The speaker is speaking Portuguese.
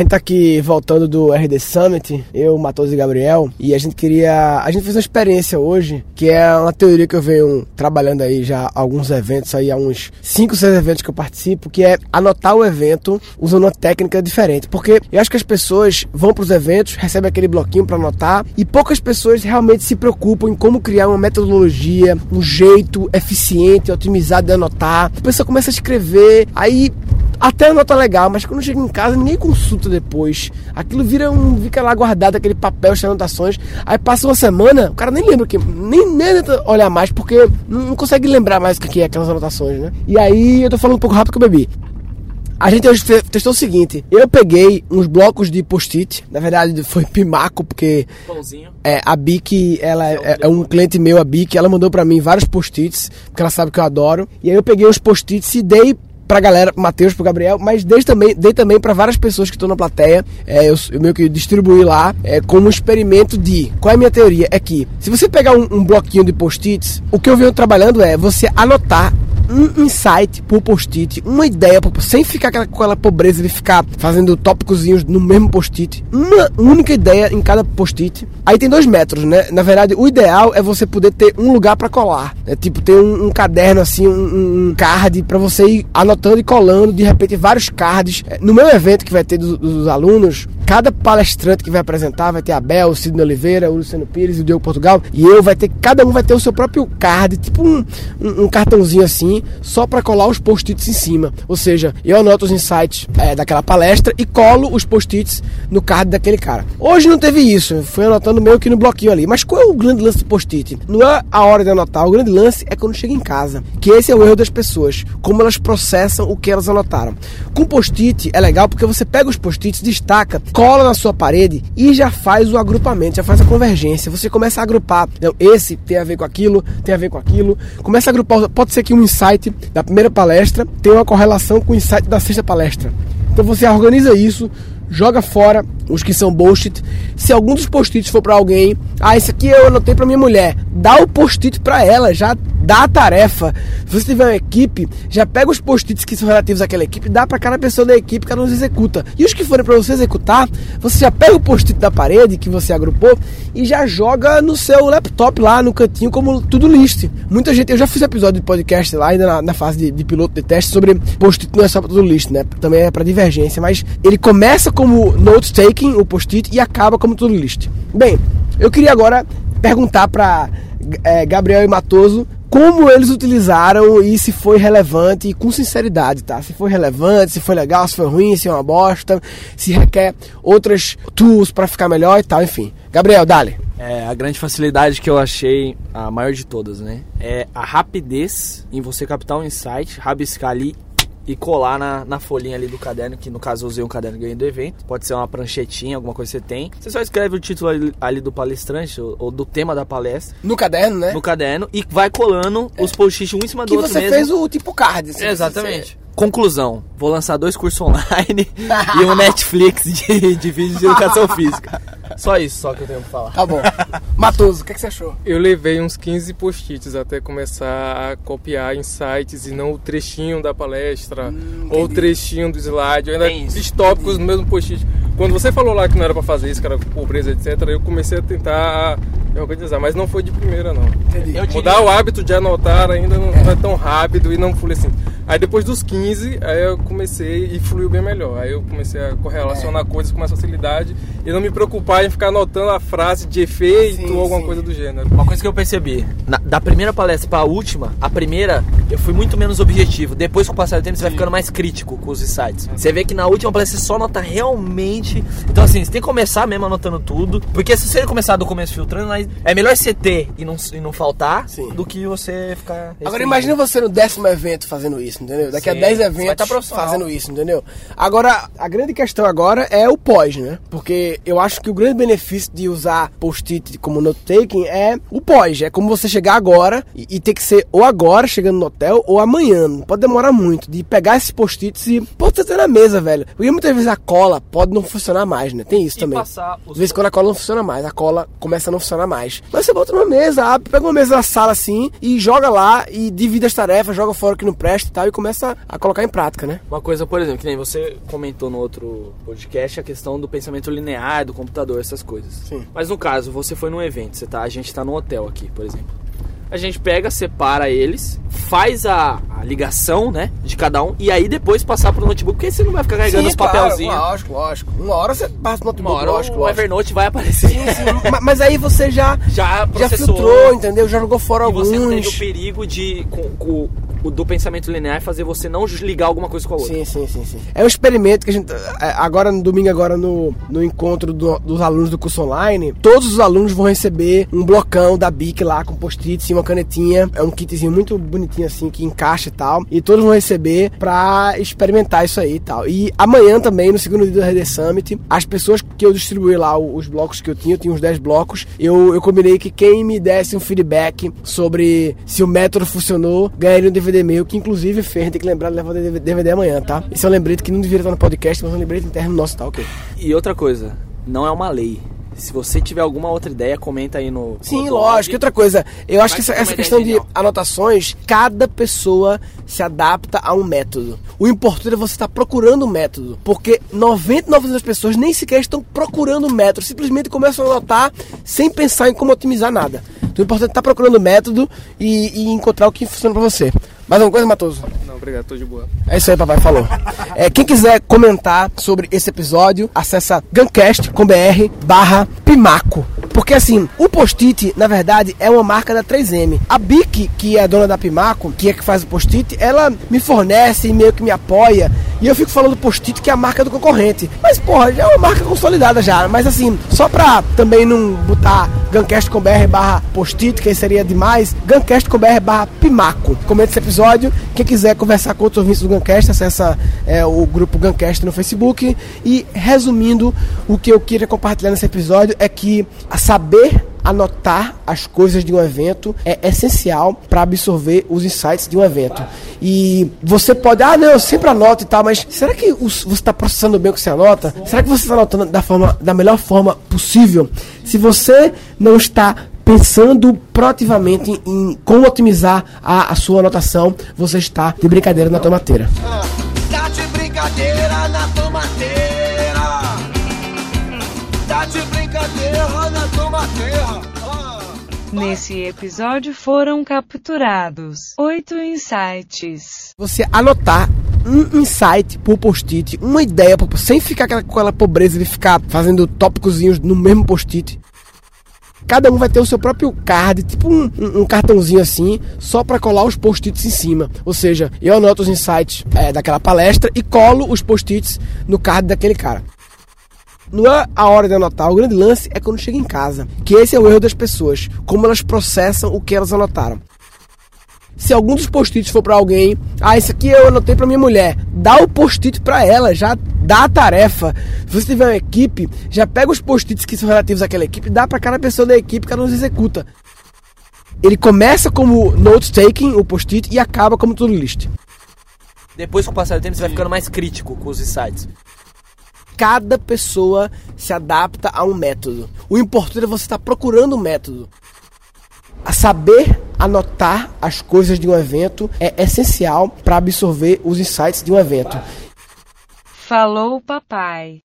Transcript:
gente tá aqui voltando do RD Summit, eu, Matos e Gabriel, e a gente queria. A gente fez uma experiência hoje, que é uma teoria que eu venho trabalhando aí já alguns eventos, aí há uns 5, 6 eventos que eu participo, que é anotar o evento usando uma técnica diferente. Porque eu acho que as pessoas vão para os eventos, recebem aquele bloquinho para anotar, e poucas pessoas realmente se preocupam em como criar uma metodologia, um jeito eficiente, otimizado de anotar. A pessoa começa a escrever, aí até a nota legal, mas quando chega em casa ninguém consulta depois. Aquilo vira um. fica lá guardado aquele papel de anotações. Aí passa uma semana, o cara nem lembra que. Nem, nem olhar mais, porque não, não consegue lembrar mais o que é aquelas anotações, né? E aí eu tô falando um pouco rápido que eu bebi. A gente hoje testou o seguinte: eu peguei uns blocos de post-it, na verdade foi Pimaco, porque Pãozinho. é, a Bic, ela é, é um cliente meu, a Bic, ela mandou para mim vários post-its, porque ela sabe que eu adoro. E aí eu peguei os post-its e dei pra galera, pro Matheus, pro Gabriel, mas dei também, dei também para várias pessoas que estão na plateia. É, eu, eu meio que distribuí lá é, como um experimento de. Qual é a minha teoria? É que se você pegar um, um bloquinho de post-its, o que eu venho trabalhando é você anotar um insight por post-it, uma ideia, sem ficar com aquela pobreza de ficar fazendo tópicozinhos no mesmo post-it, uma única ideia em cada post-it. Aí tem dois métodos, né? Na verdade, o ideal é você poder ter um lugar para colar, né? tipo ter um, um caderno assim, um, um card para você ir anotando e colando, de repente vários cards. No meu evento que vai ter dos alunos, cada palestrante que vai apresentar vai ter a Bel, o Sidney Oliveira, o Luciano Pires e o Diogo Portugal. E eu vai ter, cada um vai ter o seu próprio card, tipo um, um, um cartãozinho assim, só para colar os post-its em cima. Ou seja, eu anoto os insights é, daquela palestra e colo os post-its no card daquele cara. Hoje não teve isso, fui anotando meio que no bloquinho ali. Mas qual é o grande lance do post-it? Não é a hora de anotar, o grande lance é quando chega em casa. Que esse é o erro das pessoas, como elas processam o que elas anotaram. Com post-it é legal porque você pega os post-its, destaca, cola na sua parede e já faz o agrupamento, já faz a convergência. Você começa a agrupar. Então, esse tem a ver com aquilo, tem a ver com aquilo. Começa a agrupar. Pode ser que um insight da primeira palestra tenha uma correlação com o insight da sexta palestra. Então você organiza isso, joga fora os que são post-it. Se algum dos post-its for para alguém, ah, esse aqui eu anotei para minha mulher, dá o post-it para ela, já dá a tarefa. Se você tiver uma equipe, já pega os post-its que são relativos àquela equipe, dá para cada pessoa da equipe, cada um os executa. E os que forem para você executar, você já pega o post-it da parede que você agrupou e já joga no seu laptop lá no cantinho como tudo list. Muita gente, eu já fiz episódio de podcast lá ainda na, na fase de, de, piloto de teste sobre post-it não é só para tudo list, né? Também é para divergência, mas ele começa como note taking, o post-it, e acaba como tudo list. Bem, eu queria agora perguntar para é, Gabriel e Matoso como eles utilizaram e se foi relevante e com sinceridade, tá? Se foi relevante, se foi legal, se foi ruim, se é uma bosta, se requer outras tools para ficar melhor e tal, enfim. Gabriel, dale. É, a grande facilidade que eu achei, a maior de todas, né? É a rapidez em você captar um insight, rabiscar ali e colar na, na folhinha ali do caderno, que no caso eu usei um caderno que ganhei do evento. Pode ser uma pranchetinha, alguma coisa que você tem. Você só escreve o título ali, ali do palestrante ou, ou, do tema da palestra. No caderno, né? No caderno e vai colando é. os post-its um em cima do que outro você mesmo. fez o tipo card. Assim, Exatamente. Conclusão, vou lançar dois cursos online e um Netflix de, de vídeos de educação física. Só isso, só que eu tenho pra falar. Tá bom. Matoso, o que, é que, você achou? Eu levei uns 15 post-its até começar a copiar insights e não o trechinho da palestra hum, ou o trechinho do slide. Eu ainda fiz tópicos no mesmo post-it. Quando você falou lá que não era pra fazer isso, que era pobreza, etc., eu comecei a tentar organizar, mas não foi de primeira, não. Entendi. Mudar o hábito de anotar ainda não é. é tão rápido e não fui assim. Aí depois dos 15, aí eu comecei e fluiu bem melhor. Aí eu comecei a correlacionar é. coisas com mais facilidade e não me preocupar em ficar anotando a frase de efeito sim, ou alguma sim. coisa do gênero. Uma coisa que eu percebi, na, da primeira palestra para a última, a primeira eu fui muito menos objetivo. Depois com o passar do tempo você vai ficando mais crítico com os insights. Você vê que na última palestra você só anota realmente. Então assim, você tem que começar mesmo anotando tudo, porque se você começar do começo filtrando, é melhor você ter e não, e não faltar sim. do que você ficar. Agora imagina você no décimo evento fazendo isso entendeu? Daqui Sim, a 10 eventos tá fazendo isso, entendeu? Agora, a grande questão agora é o pós, né? Porque eu acho que o grande benefício de usar post-it como note-taking é o pós. É como você chegar agora e, e, ter que ser ou agora, chegando no hotel, ou amanhã. Não pode demorar muito. De pegar esses post-its e pode ter na mesa, velho. Porque muitas vezes a cola pode não funcionar mais, né? Tem isso e também. Passar Às vezes quando a cola não funciona mais, a cola começa a não funcionar mais. Mas você bota numa mesa, abre, pega uma mesa da sala assim e joga lá e divide as tarefas, joga fora que não presta e tal tal e começa a colocar em prática, né? Uma coisa, por exemplo, que nem você comentou no outro podcast, a questão do pensamento linear, do computador, essas coisas. Sim. Mas no caso, você foi num evento, você tá, a gente tá num hotel aqui, por exemplo. A gente pega, separa eles, faz a, a ligação, né, de cada um, e aí depois passar pro notebook, porque você não vai ficar carregando Sim, os claro, papelzinhos. lógico, lógico. Uma hora você passa no Uma notebook, hora lógico, o lógico. Evernote vai aparecer. Sim, sim. Ma- Mas aí você já, Já já processou. filtrou, entendeu? Já jogou fora E alguns. você não teve o perigo de, com, com o do pensamento linear, fazer você não ligar alguma coisa com a outra. Sim, sim, sim, sim. É um experimento que a gente. é, Agora no domingo, agora no, no encontro do- dos alunos do curso online, todos os alunos vão receber um blocão da BIC lá com post-its e uma canetinha. É um kitzinho muito bonitinho assim, que encaixa e tal. E todos vão receber pra experimentar isso aí e tal. E amanhã também, no segundo dia do RD Summit, as pessoas que eu distribuí lá, os blocos que eu tinha, eu tinha uns 10 blocos, eu, eu combinei que quem me desse um feedback sobre se o método funcionou, ganharia um DVD meu, que inclusive fez, tem que lembrar de levar o DVD amanhã, tá? Esse é um lembrete que não deveria estar no podcast, mas é um lembrete interno nosso, tá? Ok. E outra coisa, não é uma lei. Se você tiver alguma outra ideia, comenta aí no. Sim, no lógico. E outra coisa, eu acho Mas que essa, essa questão de anotações, cada pessoa se adapta a um método. O importante é você estar procurando um método. Porque 99% das pessoas nem sequer estão procurando um método, simplesmente começam a anotar sem pensar em como otimizar nada. Então o importante é estar procurando um método e, e encontrar o que funciona pra você. Mais uma coisa, Matoso? Não, obrigado, tô de boa. É isso aí, papai, falou. É, quem quiser comentar sobre esse episódio, acessa gancast.com.br barra Pimaco. Porque assim, o post-it, na verdade, é uma marca da 3M. A Bic, que é a dona da Pimaco, que é que faz o post-it, ela me fornece e meio que me apoia. E eu fico falando post-it que é a marca do concorrente. Mas, porra, já é uma marca consolidada já. Mas assim, só pra também não botar gancast.com.br barra post-it, que seria demais, gancast.com.br barra Pimaco. Comenta esse episódio. Quem quiser conversar com outros ouvintes do Gancast, acessa é, o grupo Gancast no Facebook. E resumindo, o que eu queria compartilhar nesse episódio é que a saber anotar as coisas de um evento é essencial para absorver os insights de um evento. E você pode, ah, não, eu sempre anoto e tal, mas será que os- você está processando bem o que você anota? Será que você está anotando da, forma, da melhor forma possível? Se você não está pensando proativamente em, em como otimizar a, a sua anotação, você está de brincadeira na tomateira. Tá de brincadeira na tomateira. Tá de brincadeira na tomateira. Ah. Nesse episódio foram capturados oito insights. você anotar um insight por post-it, uma ideia, por- sem ficar aquela, com aquela pobreza de ficar fazendo tópicozinhos no mesmo post-it. Cada um vai ter o seu próprio card, tipo um, um- um cartãozinho assim, só para colar os post-its em cima. Ou seja, eu anoto os insights é, daquela palestra e colo os post-its no card daquele cara. Não é a hora de anotar, o grande lance é quando chega em casa. Que esse é o erro das pessoas, como elas processam o que elas anotaram. Se algum dos post-its for pra alguém, ah, esse aqui eu anotei pra minha mulher, dá o post-it pra ela, já dá a tarefa. Se você tiver uma equipe, já pega os post-its que são relativos àquela equipe, dá pra cada pessoa da equipe, cada um os executa. Ele começa como note-taking, o post-it, e acaba como to-do list. Depois, com o passar do tempo, você vai ficando mais crítico com os insights. Cada pessoa se adapta a um método. O importante é você estar procurando um método. A saber anotar as coisas de um evento é essencial para absorver os insights de um evento. Falou papai.